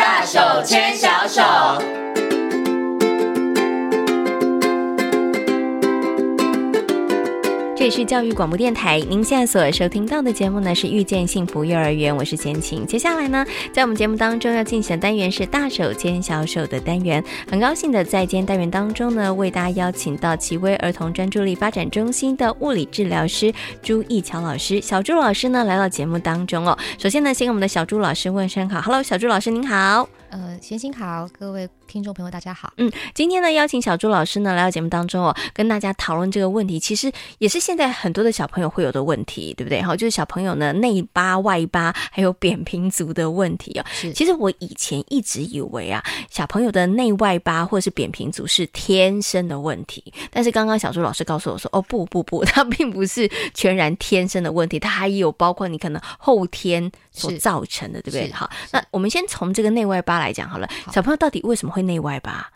大手牵小手。这里是教育广播电台，您现在所收听到的节目呢是遇见幸福幼儿园，我是贤琴。接下来呢，在我们节目当中要进行的单元是大手牵小手的单元。很高兴的在今天单元当中呢，为大家邀请到奇威儿童专注力发展中心的物理治疗师朱义乔老师。小朱老师呢来到节目当中哦。首先呢，先给我们的小朱老师问声好，Hello，小朱老师您好。呃，贤琴好，各位听众朋友大家好。嗯，今天呢邀请小朱老师呢来到节目当中哦，跟大家讨论这个问题，其实也是现在很多的小朋友会有的问题，对不对？哈，就是小朋友呢内八、外八还有扁平足的问题哦。是，其实我以前一直以为啊，小朋友的内外八或是扁平足是天生的问题，但是刚刚小朱老师告诉我说，哦不不不，它并不是全然天生的问题，它还有包括你可能后天所造成的，对不对？好，那我们先从这个内外八来。讲好了，小朋友到底为什么会内外八？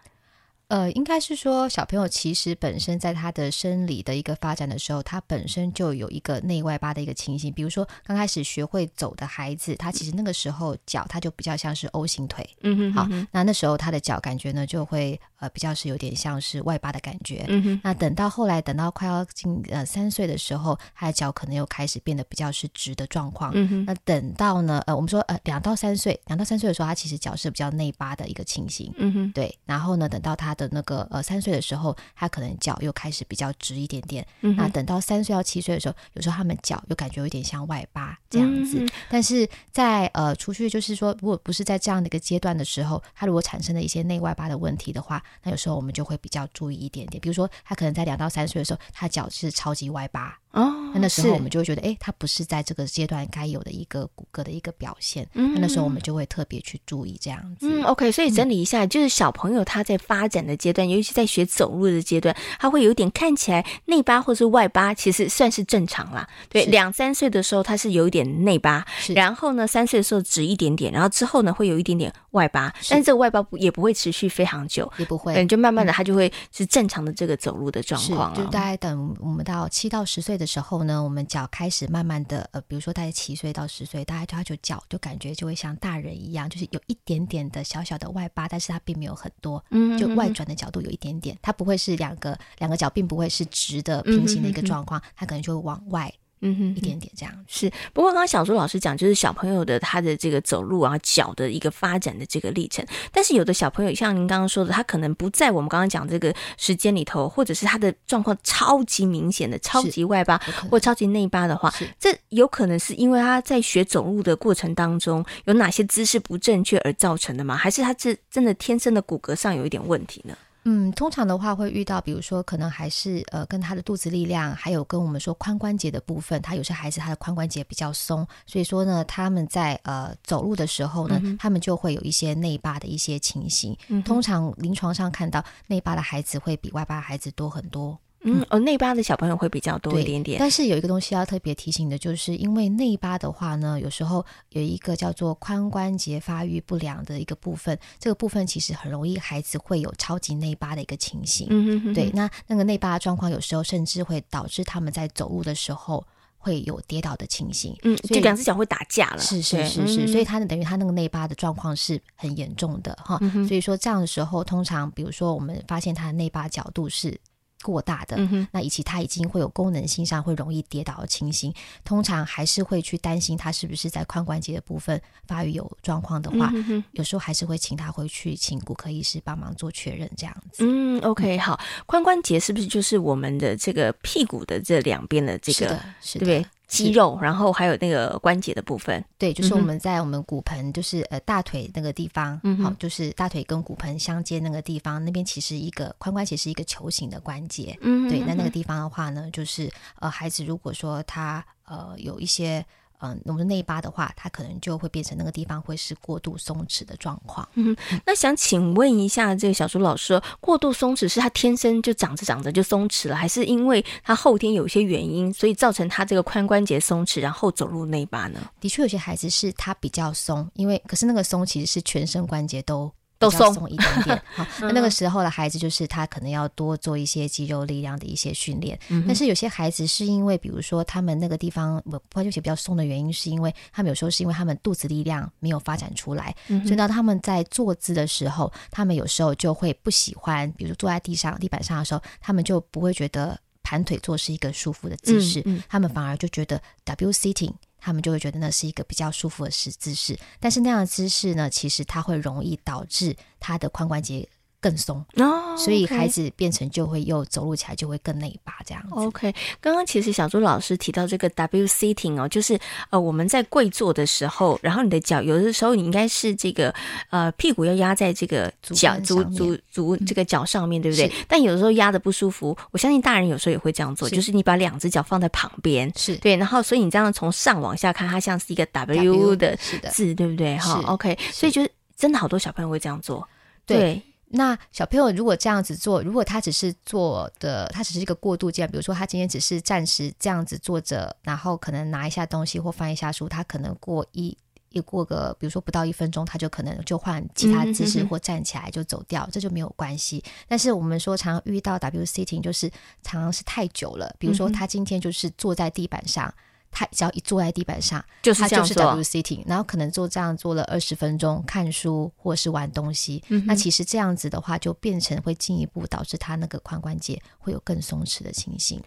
呃，应该是说小朋友其实本身在他的生理的一个发展的时候，他本身就有一个内外八的一个情形。比如说刚开始学会走的孩子，他其实那个时候脚他就比较像是 O 型腿，嗯哼，好，那那时候他的脚感觉呢就会呃比较是有点像是外八的感觉。嗯哼，那等到后来等到快要进呃三岁的时候，他的脚可能又开始变得比较是直的状况。嗯哼，那等到呢呃我们说呃两到三岁，两到三岁的时候，他其实脚是比较内八的一个情形。嗯哼，对，然后呢等到他。的那个呃三岁的时候，他可能脚又开始比较直一点点。嗯、那等到三岁到七岁的时候，有时候他们脚又感觉有点像外八这样子。嗯、但是在呃出去就是说，如果不是在这样的一个阶段的时候，他如果产生了一些内外八的问题的话，那有时候我们就会比较注意一点点。比如说，他可能在两到三岁的时候，他脚是超级外八。哦，那那时候我们就会觉得，哎，他不是在这个阶段该有的一个骨骼的一个表现。嗯，那那时候我们就会特别去注意这样子。嗯，OK，所以整理一下，嗯、就是小朋友他在发展的阶段，尤其在学走路的阶段，他会有点看起来内八或是外八，其实算是正常啦。对，两三岁的时候他是有一点内八，是然后呢，三岁的时候直一点点，然后之后呢会有一点点外八，但是这个外八也不会持续非常久，也不会，嗯，就慢慢的他就会是正常的这个走路的状况了。就大概等我们到七到十岁的时候呢，我们。脚开始慢慢的，呃，比如说大概七岁到十岁，大概他就脚就感觉就会像大人一样，就是有一点点的小小的外八，但是它并没有很多，嗯，就外转的角度有一点点，它不会是两个两个脚并不会是直的平行的一个状况，它可能就会往外。嗯哼，一点点这样是。不过刚刚小朱老师讲，就是小朋友的他的这个走路啊，脚的一个发展的这个历程。但是有的小朋友，像您刚刚说的，他可能不在我们刚刚讲这个时间里头，或者是他的状况超级明显的超级外八或超级内八的话，这有可能是因为他在学走路的过程当中有哪些姿势不正确而造成的吗？还是他这真的天生的骨骼上有一点问题呢？嗯，通常的话会遇到，比如说可能还是呃跟他的肚子力量，还有跟我们说髋关节的部分，他有些孩子他的髋关节比较松，所以说呢，他们在呃走路的时候呢，嗯、他们就会有一些内八的一些情形。嗯、通常临床上看到内八的孩子会比外八的孩子多很多。嗯，哦，内八的小朋友会比较多一点点，但是有一个东西要特别提醒的，就是因为内八的话呢，有时候有一个叫做髋关节发育不良的一个部分，这个部分其实很容易孩子会有超级内八的一个情形。嗯哼哼，对，那那个内八的状况有时候甚至会导致他们在走路的时候会有跌倒的情形。嗯，就两只脚会打架了。是是是是，所以他等于他那个内八的状况是很严重的哈。嗯、所以说这样的时候，通常比如说我们发现他的内八角度是。过大的，嗯、哼那以及他已经会有功能性上会容易跌倒的情形，通常还是会去担心他是不是在髋关节的部分发育有状况的话，嗯、哼有时候还是会请他回去请骨科医师帮忙做确认，这样子。嗯，OK，好，髋关节是不是就是我们的这个屁股的这两边的这个，是的，是的对不对？肌肉，然后还有那个关节的部分，对，就是我们在我们骨盆，就是呃大腿那个地方，嗯哼，好，就是大腿跟骨盆相接那个地方，那边其实一个髋关节是一个球形的关节，嗯哼，对，那那个地方的话呢，就是呃孩子如果说他呃有一些。嗯，我们内八的话，它可能就会变成那个地方会是过度松弛的状况。嗯，那想请问一下，这个小朱老师，过度松弛是他天生就长着长着就松弛了，还是因为他后天有一些原因，所以造成他这个髋关节松弛，然后走入内八呢？的确，有些孩子是他比较松，因为可是那个松其实是全身关节都都松一点点。好，那那个时候的孩子就是他可能要多做一些肌肉力量的一些训练。嗯、但是有些孩子是因为，比如说他们那个地方髋关节比较松的原因，是因为他们有时候是因为他们肚子力量没有发展出来，嗯、所以呢他们在坐姿的时候，他们有时候就会不喜欢，比如说坐在地上地板上的时候，他们就不会觉得盘腿坐是一个舒服的姿势，嗯嗯、他们反而就觉得 W sitting。他们就会觉得那是一个比较舒服的姿姿势，但是那样的姿势呢，其实它会容易导致他的髋关节。更松。哦，所以孩子变成就会又走路起来就会更内八这样子。OK，刚刚其实小朱老师提到这个 W sitting 哦，就是呃我们在跪坐的时候，然后你的脚有的时候你应该是这个呃屁股要压在这个脚足足足这个脚上面，对不对？但有的时候压的不舒服，我相信大人有时候也会这样做，就是你把两只脚放在旁边，是。对，然后所以你这样从上往下看，它像是一个 W 的字，对不对？哈，OK，所以就是真的好多小朋友会这样做，对。那小朋友如果这样子做，如果他只是做的，他只是一个过渡阶段，比如说他今天只是暂时这样子坐着，然后可能拿一下东西或翻一下书，他可能过一一过个，比如说不到一分钟，他就可能就换其他姿势或站起来就走掉，嗯、哼哼这就没有关系。但是我们说常遇到 W sitting 就是常常是太久了，比如说他今天就是坐在地板上。他只要一坐在地板上，就是他就是 W sitting，然后可能就这样做了二十分钟，看书或是玩东西。嗯、那其实这样子的话，就变成会进一步导致他那个髋关节会有更松弛的情形。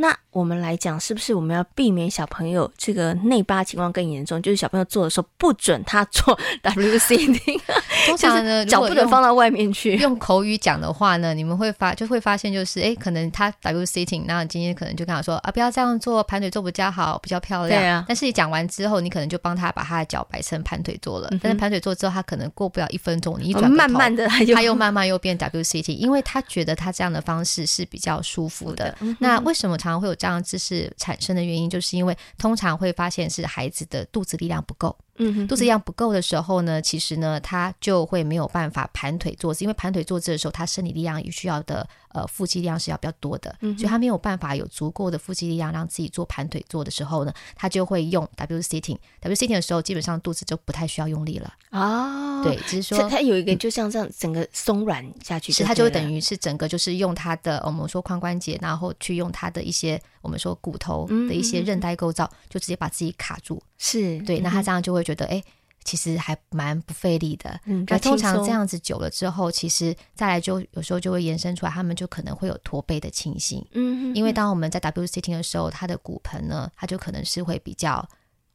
那我们来讲，是不是我们要避免小朋友这个内八情况更严重？就是小朋友做的时候，不准他做 W sitting。通常呢，脚不能放到外面去。用口语讲的话呢，你们会发就会发现，就是哎，可能他 W sitting，那今天可能就跟他说啊，不要这样做，盘腿坐比较好，比较漂亮。对啊。但是你讲完之后，你可能就帮他把他的脚摆成盘腿坐了。嗯、但是盘腿坐之后，他可能过不了一分钟，你一转头，慢慢的他又，他又慢慢又变 W sitting，因为他觉得他这样的方式是比较舒服的。嗯、那为什么常常会有这样姿势产生的原因，就是因为通常会发现是孩子的肚子力量不够。嗯哼，肚子力量不够的时候呢，其实呢，他就会没有办法盘腿坐姿，因为盘腿坐姿的时候，他身体力量也需要的呃腹肌力量是要比较多的，嗯、所以他没有办法有足够的腹肌力量让自己做盘腿坐的时候呢，他就会用 W sitting。W sitting 的时候，基本上肚子就不太需要用力了。啊。哦、对，只是说它有一个就像这样整个松软下去，是它就会等于是整个就是用它的我们说髋关节，然后去用它的一些我们说骨头的一些韧带构造，嗯、哼就直接把自己卡住。是对，那他这样就会觉得哎。其实还蛮不费力的，嗯，那通常这样子久了之后，其实再来就有时候就会延伸出来，他们就可能会有驼背的情形，嗯，因为当我们在 W sitting 的时候，他的骨盆呢，他就可能是会比较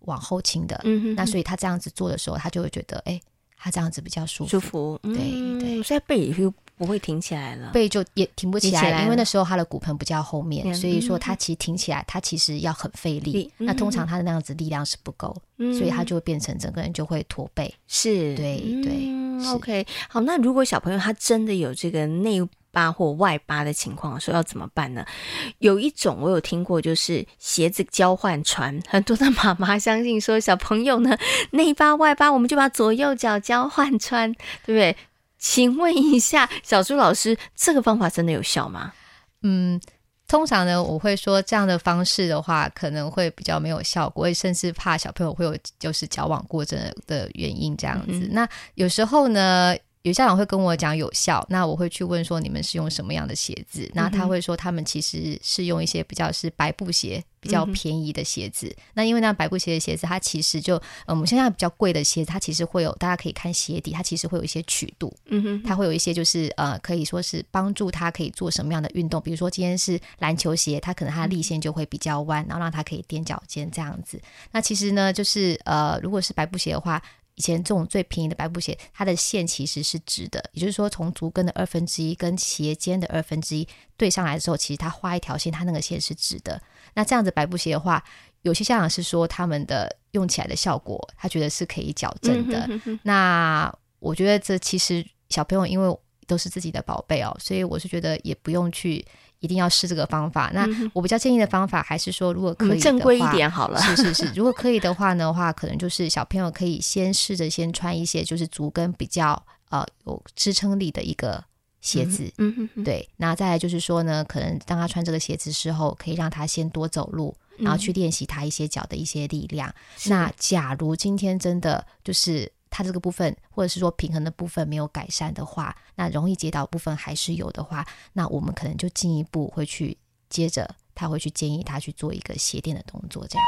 往后倾的，嗯，那所以。他这样子做的时候，他就会觉得，哎，他这样子比较舒服，舒服，对对，所以背也会。不会挺起来了，背就也挺不起来，起来因为那时候他的骨盆比较后面，嗯、所以说他其实挺起来，他其实要很费力。嗯、那通常他的那样子力量是不够，嗯、所以他就会变成整个人就会驼背。是，对对。嗯、OK，好，那如果小朋友他真的有这个内八或外八的情况的时候，要怎么办呢？有一种我有听过，就是鞋子交换穿。很多的妈妈相信说，小朋友呢内八外八，我们就把左右脚交换穿，对不对？请问一下，小朱老师，这个方法真的有效吗？嗯，通常呢，我会说这样的方式的话，可能会比较没有效果，甚至怕小朋友会有就是矫枉过正的原因这样子。嗯、那有时候呢，有家长会跟我讲有效，那我会去问说，你们是用什么样的鞋子？那他会说他们其实是用一些比较是白布鞋，比较便宜的鞋子。嗯、那因为那白布鞋的鞋子，它其实就嗯，我们现在比较贵的鞋子，它其实会有大家可以看鞋底，它其实会有一些曲度，嗯哼，它会有一些就是呃，可以说是帮助他可以做什么样的运动。比如说今天是篮球鞋，它可能它的力线就会比较弯，然后让它可以踮脚尖这样子。那其实呢，就是呃，如果是白布鞋的话。以前这种最便宜的白布鞋，它的线其实是直的，也就是说，从足跟的二分之一跟鞋尖的二分之一对上来的时候，其实它画一条线，它那个线是直的。那这样子白布鞋的话，有些家长是说他们的用起来的效果，他觉得是可以矫正的。嗯、哼哼哼，那我觉得这其实小朋友因为都是自己的宝贝哦，所以我是觉得也不用去。一定要试这个方法。那我比较建议的方法还是说，如果可以的话，正规一点好了。是是是，如果可以的话呢，话可能就是小朋友可以先试着先穿一些就是足跟比较呃有支撑力的一个鞋子。嗯嗯嗯。对，那再来就是说呢，可能当他穿这个鞋子之后，可以让他先多走路，然后去练习他一些脚的一些力量。那假如今天真的就是。它这个部分或者是说平衡的部分没有改善的话，那容易跌倒部分还是有的话，那我们可能就进一步会去接着他会去建议他去做一个鞋垫的动作，这样。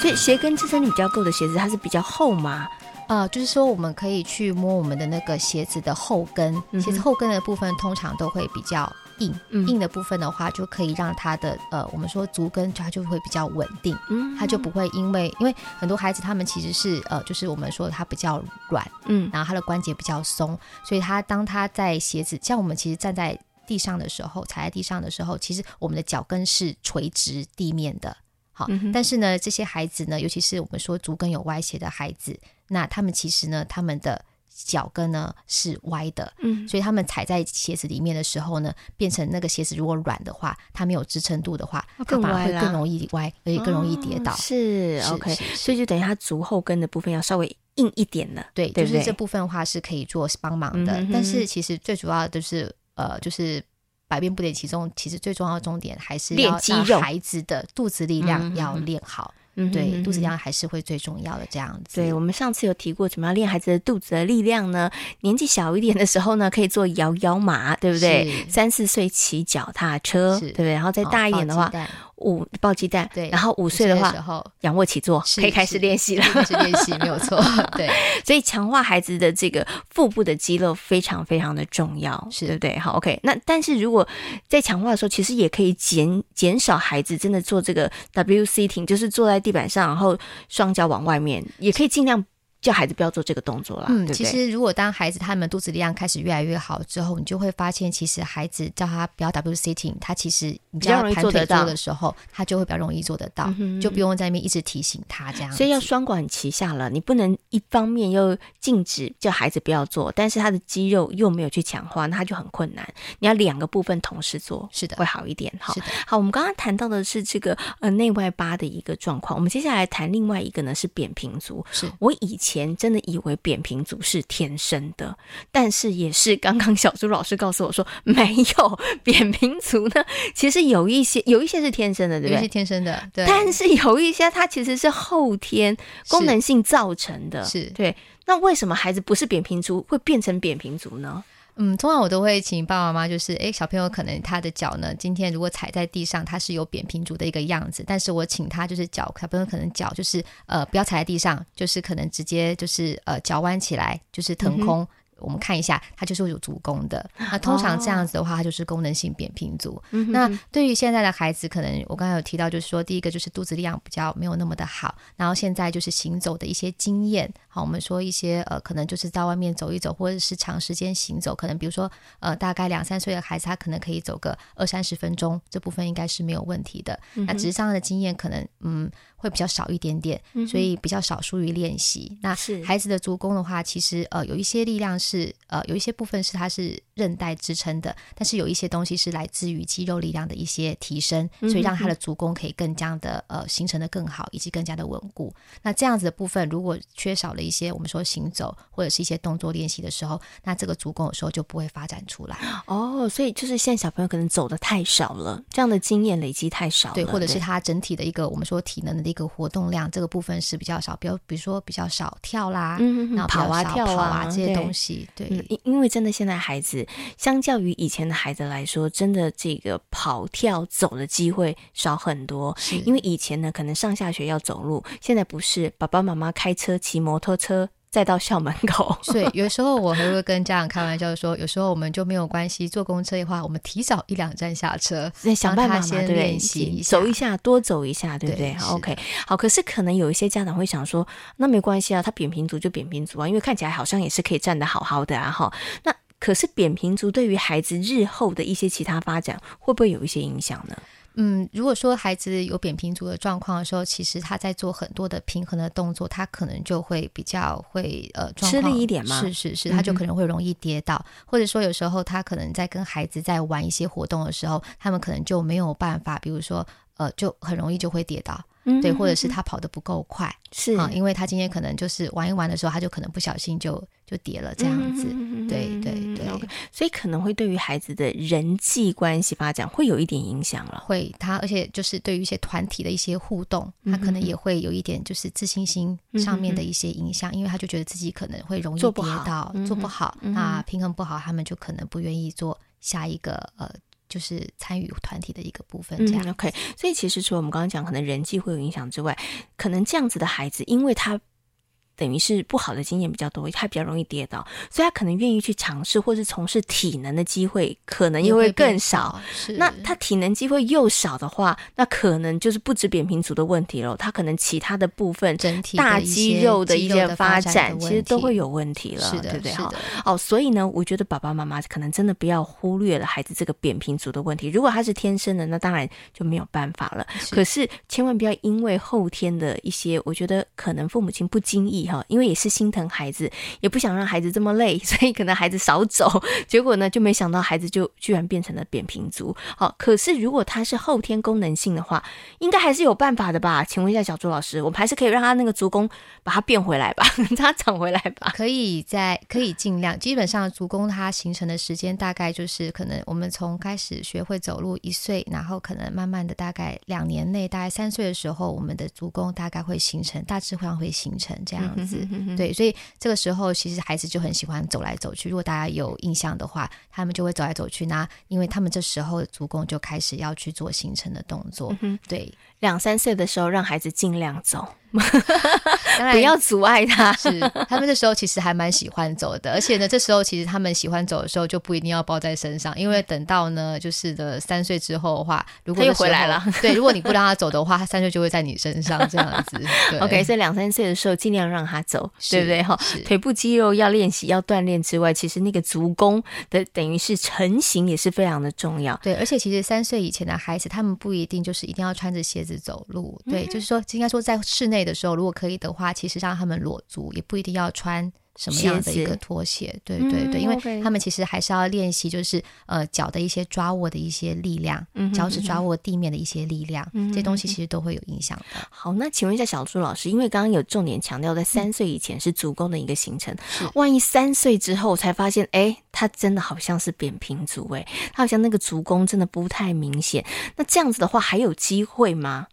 所以鞋跟支撑力比较够的鞋子，它是比较厚吗？呃，就是说我们可以去摸我们的那个鞋子的后跟，嗯、鞋子后跟的部分通常都会比较硬，嗯、硬的部分的话就可以让它的呃，我们说足跟它就会比较稳定，嗯，它就不会因为因为很多孩子他们其实是呃，就是我们说他比较软，嗯，然后他的关节比较松，所以他当他在鞋子像我们其实站在地上的时候，踩在地上的时候，其实我们的脚跟是垂直地面的。好、但是呢，这些孩子呢，尤其是我们说足跟有歪斜的孩子，那他们其实呢，他们的脚跟呢是歪的，嗯，所以他们踩在鞋子里面的时候呢，变成那个鞋子如果软的话，它没有支撑度的话，它反而会更容易歪，而且更容易跌倒。哦、是，是，OK，所以就等于它足后跟的部分要稍微硬一点了，对，对，对，就是这部分的话是可以做帮忙的，但是其实最主要的就是呃，就是。百变不离其中，其实最重要的重点还是要练肌肉，孩子的肚子力量要练好。嗯，对，肚子力量还是会最重要的。这样子，对，我们上次有提过，怎么样练孩子的肚子的力量呢？年纪小一点的时候呢，可以做摇摇马，对不对？三四岁骑脚踏车，对不对？然后再大一点的话。五抱鸡蛋，对，然后五岁的话，仰卧起坐，可以开始练习了。开始练习没有错，对。所以强化孩子的这个腹部的肌肉非常非常的重要，是对不对？好，OK。那但是如果在强化的时候，其实也可以减减少孩子真的做这个 W sitting，就是坐在地板上，然后双脚往外面，也可以尽量。叫孩子不要做这个动作了。嗯，对对，其实如果当孩子他们肚子力量开始越来越好之后，你就会发现，其实孩子叫他不要 W sitting，他其实你叫他盘腿坐的时候，他就会比较容易做得到，嗯、就不用在那边一直提醒他这样。所以要双管齐下了，你不能一方面又禁止叫孩子不要做，但是他的肌肉又没有去强化，那他就很困难。你要两个部分同时做，是的，会好一点。好，好，我们刚刚谈到的是这个呃内外八的一个状况，我们接下来谈另外一个呢是扁平足。是我以前。前真的以为扁平足是天生的，但是也是刚刚小朱老师告诉我说，没有扁平足呢。其实有一些有一些是天生的，对不对？有一些天生的，对。但是有一些它其实是后天功能性造成的，是对。那为什么孩子不是扁平足会变成扁平足呢？嗯，通常我都会请爸爸妈妈，就是诶，小朋友可能他的脚呢，今天如果踩在地上，他是有扁平足的一个样子，但是我请他就是脚，小朋友可能脚就是呃不要踩在地上，就是可能直接就是呃脚弯起来，就是腾空。嗯我们看一下，它就是会有足弓的。那通常这样子的话，它就是功能性扁平足。哦、那对于现在的孩子，可能我刚才有提到，就是说第一个就是肚子力量比较没有那么的好，然后现在就是行走的一些经验。好，我们说一些呃，可能就是在外面走一走，或者是长时间行走，可能比如说呃，大概两三岁的孩子，他可能可以走个二三十分钟，这部分应该是没有问题的。嗯、那只是上的经验可能嗯。会比较少一点点，所以比较少疏于练习。嗯、那孩子的足弓的话，其实呃有一些力量是呃有一些部分是它是韧带支撑的，但是有一些东西是来自于肌肉力量的一些提升，所以让他的足弓可以更加的呃形成的更好，以及更加的稳固。那这样子的部分，如果缺少了一些我们说行走或者是一些动作练习的时候，那这个足弓有时候就不会发展出来。哦，所以就是现在小朋友可能走的太少了，这样的经验累积太少了，对，或者是他整体的一个我们说体能的。一个活动量这个部分是比较少，比如比如说比较少跳啦，嗯、然后跑啊跳啊这些东西，对，因、嗯、因为真的现在孩子相较于以前的孩子来说，真的这个跑跳走的机会少很多。因为以前呢，可能上下学要走路，现在不是，爸爸妈妈开车骑摩托车。再到校门口，所以有时候我还会跟家长开玩笑说，有时候我们就没有关系，坐公车的话，我们提早一两站下车，想办法先练习走一下，多走一下，对不对？好，OK，好。可是可能有一些家长会想说，那没关系啊，他扁平足就扁平足啊，因为看起来好像也是可以站得好好的啊，哈。那可是扁平足对于孩子日后的一些其他发展，会不会有一些影响呢？嗯，如果说孩子有扁平足的状况的时候，其实他在做很多的平衡的动作，他可能就会比较会呃吃力一点嘛。是是是，他就可能会容易跌倒，嗯、或者说有时候他可能在跟孩子在玩一些活动的时候，他们可能就没有办法，比如说呃，就很容易就会跌倒。对，或者是他跑得不够快，是啊，因为他今天可能就是玩一玩的时候，他就可能不小心就就跌了这样子。对对对，okay, 所以可能会对于孩子的人际关系发展会有一点影响了。会，他而且就是对于一些团体的一些互动，他可能也会有一点就是自信心上面的一些影响，嗯、因为他就觉得自己可能会容易跌倒，做不好，那、平衡不好，他们就可能不愿意做下一个呃。就是参与团体的一个部分，这样、嗯、OK。所以其实除了我们刚刚讲可能人际会有影响之外，可能这样子的孩子，因为他。等于是不好的经验比较多，他比较容易跌倒，所以他可能愿意去尝试或是从事体能的机会可能又会更少。是，那他体能机会又少的话，那可能就是不止扁平足的问题了，他可能其他的部分整体大肌肉的一些发展其实都会有问题了，是，对不对？哈，哦，所以呢，我觉得爸爸妈妈可能真的不要忽略了孩子这个扁平足的问题。如果他是天生的，那当然就没有办法了。是，可是千万不要因为后天的一些，我觉得可能父母亲不经意因为也是心。疼孩子，也不想让孩子这么累，所以可能孩子少走，结果呢，就没想到孩子就居然变成了扁平足。好，可是如果他是后天功能性的话，应该还是有办法的吧？请问一下小朱老师，我们还是可以让他那个足弓把它变回来吧，让他长回来吧？可以在，可以尽量。基本上足弓它形成的时间大概就是可能我们从开始学会走路一岁，然后可能慢慢的大概两年内，大概三岁的时候，我们的足弓大概会形成，大致上会形成这样子。对。所以这个时候，其实孩子就很喜欢走来走去。如果大家有印象的话，他们就会走来走去。那因为他们这时候足弓就开始要去做形成的动作。嗯、对，两三岁的时候，让孩子尽量走。当然不要阻碍他，是他们这时候其实还蛮喜欢走的，而且呢，这时候其实他们喜欢走的时候就不一定要抱在身上，因为等到呢，就是的三岁之后的话，如果又回来了，对，如果你不让他走的话，他三岁就会在你身上这样子。对 OK，所以两三岁的时候尽量让他走，对不对？哈，腿部肌肉要练习要锻炼之外，其实那个足弓的等于是成型也是非常的重要。对，而且其实三岁以前的孩子，他们不一定就是一定要穿着鞋子走路，对，嗯、就是说应该说在室内的时候，如果可以的话，其实让他们裸足也不一定要穿什么样的一个拖鞋，鞋对对对，嗯、因为他们其实还是要练习，就是呃脚的一些抓握的一些力量，嗯、脚趾抓握地面的一些力量，嗯、这些东西其实都会有影响的。好，那请问一下小朱老师，因为刚刚有重点强调，在三岁以前是足弓的一个形成，嗯、万一三岁之后才发现，哎，他真的好像是扁平足，哎，他好像那个足弓真的不太明显，那这样子的话还有机会吗？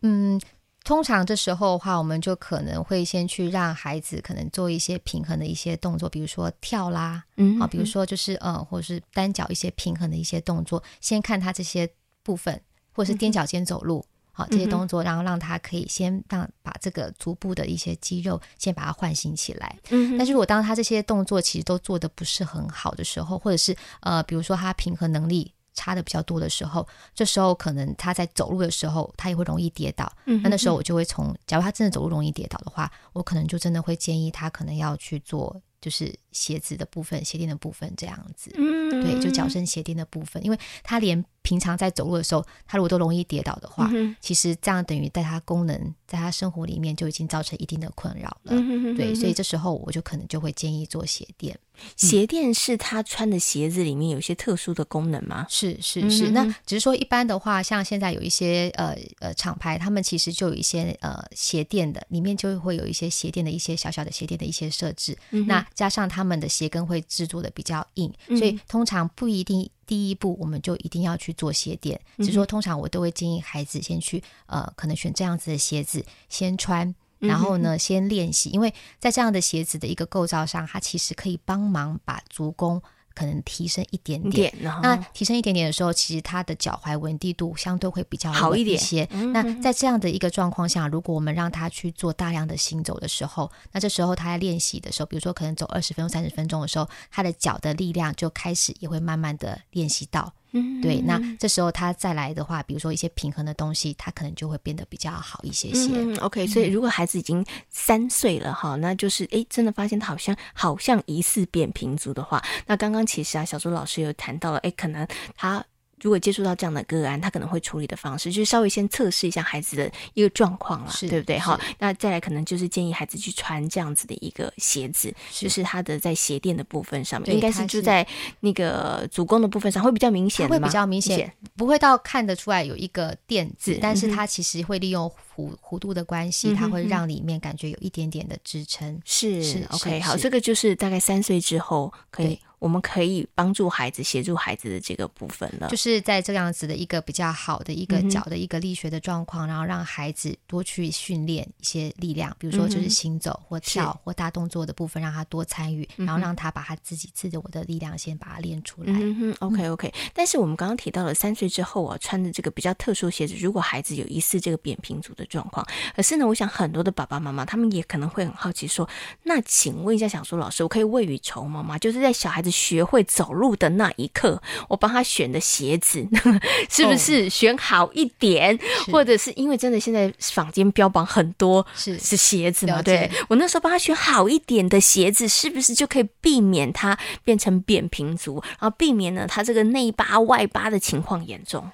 嗯。通常这时候的话，我们就可能会先去让孩子可能做一些平衡的一些动作，比如说跳啦，嗯，啊，比如说就是呃，或者是单脚一些平衡的一些动作，先看他这些部分，或者是踮脚尖走路，好，这些动作，然后让他可以先让把这个足部的一些肌肉先把它唤醒起来。嗯，但是如果当他这些动作其实都做的不是很好的时候，或者是呃，比如说他平衡能力。差的比较多的时候，这时候可能他在走路的时候，他也会容易跌倒。嗯，那那时候我就会从，假如他真的走路容易跌倒的话，我可能就真的会建议他可能要去做。就是鞋子的部分，鞋垫的部分这样子，嗯，对，就脚身鞋垫的部分，因为他连平常在走路的时候，他如果都容易跌倒的话，嗯、其实这样等于在他功能，在他生活里面就已经造成一定的困扰了，嗯、对，所以这时候我就可能就会建议做鞋垫。鞋垫是他穿的鞋子里面有一些特殊的功能吗？是是是，那只是说一般的话，像现在有一些呃呃厂牌，他们其实就有一些呃鞋垫的，里面就会有一些鞋垫的一些小小的鞋垫的一些设置，嗯、那。加上他们的鞋跟会制作的比较硬，所以通常不一定第一步我们就一定要去做鞋垫。只是说通常我都会建议孩子先去呃，可能选这样子的鞋子先穿，然后呢先练习，因为在这样的鞋子的一个构造上，它其实可以帮忙把足弓。可能提升一点点，那提升一点点的时候，其实它的脚踝稳定度相对会比较好一点些。那在这样的一个状况下，如果我们让他去做大量的行走的时候，那这时候他在练习的时候，比如说可能走二十分钟、三十分钟的时候，他的脚的力量就开始也会慢慢的练习到。嗯，对，那这时候他再来的话，比如说一些平衡的东西，他可能就会变得比较好一些些。嗯，OK，所以如果孩子已经三岁了哈，那就是诶，真的发现他好像好像疑似扁平足的话，那刚刚其实啊，小朱老师有谈到了，诶，可能他。如果接触到这样的个案，他可能会处理的方式就是稍微先测试一下孩子的一个状况啦，对不对？好，那再来可能就是建议孩子去穿这样子的一个鞋子，是。就是他的在鞋垫的部分上面，应该是就在那个足弓的部分上会比较明显，会比较明显，不会到看得出来有一个垫子，但是它其实会利用弧弧度的关系，它会让里面感觉有一点点的支撑。是是 OK，好，这个就是大概三岁之后可以。我们可以帮助孩子、协助孩子的这个部分了，就是在这样子的一个比较好的一个脚的一个力学的状况，嗯、然后让孩子多去训练一些力量，比如说就是行走或跳或大动作的部分，让他多参与，然后让他把他自己自我的力量先把它练出来。，OK OK。但是我们刚刚提到了三岁之后啊，穿的这个比较特殊鞋子，如果孩子有疑似这个扁平足的状况，可是呢，我想很多的爸爸妈妈他们也可能会很好奇说，那请问一下小苏老师，我可以未雨绸缪吗？就是在小孩子学会走。走路的那一刻，我帮他选的鞋子 是不是选好一点？哦、或者是因为真的现在坊间标榜很多是是鞋子嘛？对，我那时候帮他选好一点的鞋子，是不是就可以避免他变成扁平足，然后避免呢他这个内八外八的情况严重？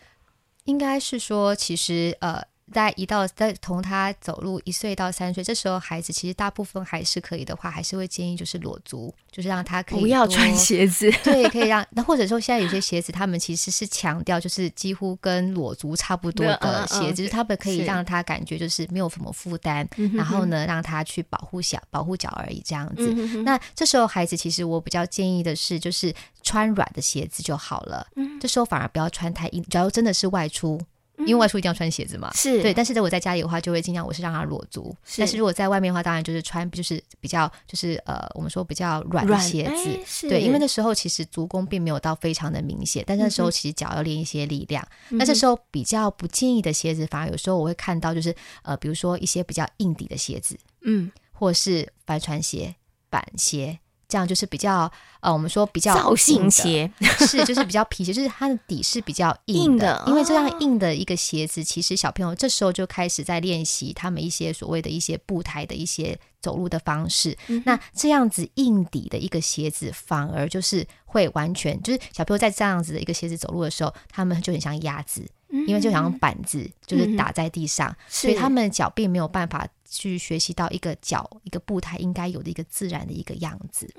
应该是说，其实呃。在一到在同他走路一岁到三岁，这时候孩子其实大部分还是可以的话，还是会建议就是裸足，就是让他可以不要穿鞋子，对，可以让那或者说现在有些鞋子，他们其实是强调就是几乎跟裸足差不多的鞋子，就是他们可以让他感觉就是没有什么负担，然后呢让他去保护小保护脚而已这样子。嗯、哼哼那这时候孩子其实我比较建议的是，就是穿软的鞋子就好了。嗯，这时候反而不要穿太硬，假如真的是外出。因为外出一定要穿鞋子嘛，是对。但是在我在家里的话，就会尽量我是让他裸足。是但是如果在外面的话，当然就是穿，就是比较就是呃，我们说比较软的鞋子。对，因为那时候其实足弓并没有到非常的明显，但那时候其实脚要练一些力量。嗯、那这时候比较不建议的鞋子，反而有时候我会看到就是呃，比如说一些比较硬底的鞋子，嗯，或者是帆船鞋、板鞋。这样就是比较呃，我们说比较造型鞋 是，就是比较皮鞋，就是它的底是比较硬的。硬的因为这样硬的一个鞋子，其实小朋友这时候就开始在练习他们一些所谓的一些步态的一些走路的方式。嗯、那这样子硬底的一个鞋子，反而就是会完全就是小朋友在这样子的一个鞋子走路的时候，他们就很像鸭子，因为就像板子，就是打在地上，嗯、所以他们脚并没有办法。去学习到一个脚一个步态应该有的一个自然的一个样子。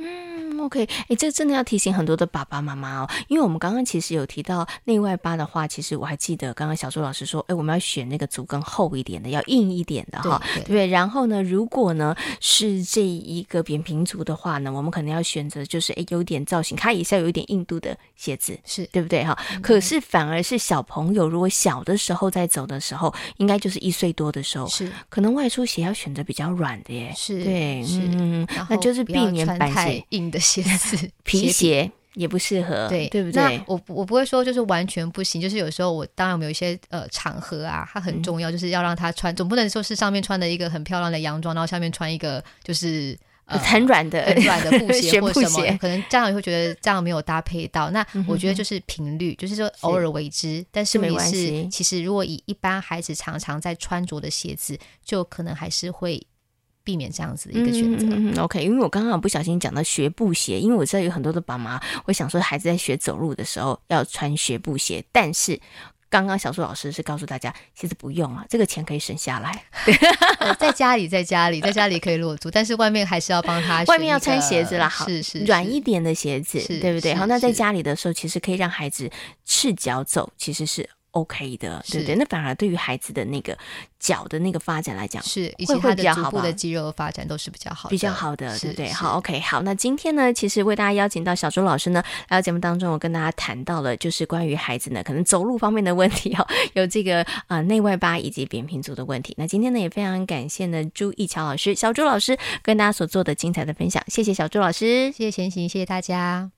，OK，哎、欸，这真的要提醒很多的爸爸妈妈哦，因为我们刚刚其实有提到内外八的话，其实我还记得刚刚小朱老师说，哎、欸，我们要选那个足跟厚一点的，要硬一点的哈，对，对，对。然后呢，如果呢是这一个扁平足的话呢，我们可能要选择就是哎、欸、有点造型，它也是要有一点硬度的鞋子，是对不对哈？嗯、可是反而是小朋友如果小的时候在走的时候，应该就是一岁多的时候，是可能外出鞋。要选择比较软的耶，是对，是嗯，那就是避免板鞋硬的鞋子，皮鞋也不适合，对对不对？我我不会说就是完全不行，就是有时候我当然我们有一些呃场合啊，它很重要，就是要让他穿，总不能说是上面穿的一个很漂亮的洋装，然后下面穿一个就是。呃、很软的、很软的布 鞋或什么，可能家长会觉得这样没有搭配到。那我觉得就是频率，就是说偶尔为之，是但是没关系。其实如果以一般孩子常常在穿着的鞋子，就可能还是会避免这样子的一个选择。嗯嗯、OK，因为我刚刚不小心讲到学步鞋，因为我知道有很多的爸妈会想说孩子在学走路的时候要穿学步鞋，但是。刚刚小苏老师是告诉大家，其实不用啊，这个钱可以省下来。在家里，在家里，在家里可以裸足，但是外面还是要帮他。外面要穿鞋子啦，好，是是软一点的鞋子，对不对？好，那在家里的时候，其实可以让孩子赤脚走，其实是。OK 的，对不对？那反而对于孩子的那个脚的那个发展来讲，是以及他的足部的肌肉发展都是比较好，比较好的，对不对？好，OK，好。那今天呢，其实为大家邀请到小朱老师呢，来到节目当中，我跟大家谈到了就是关于孩子呢可能走路方面的问题哦，有这个啊内外八以及扁平足的问题。那今天呢也非常感谢呢朱益樵老师、小朱老师跟大家所做的精彩的分享，谢谢小朱老师，谢谢前行，谢谢大家。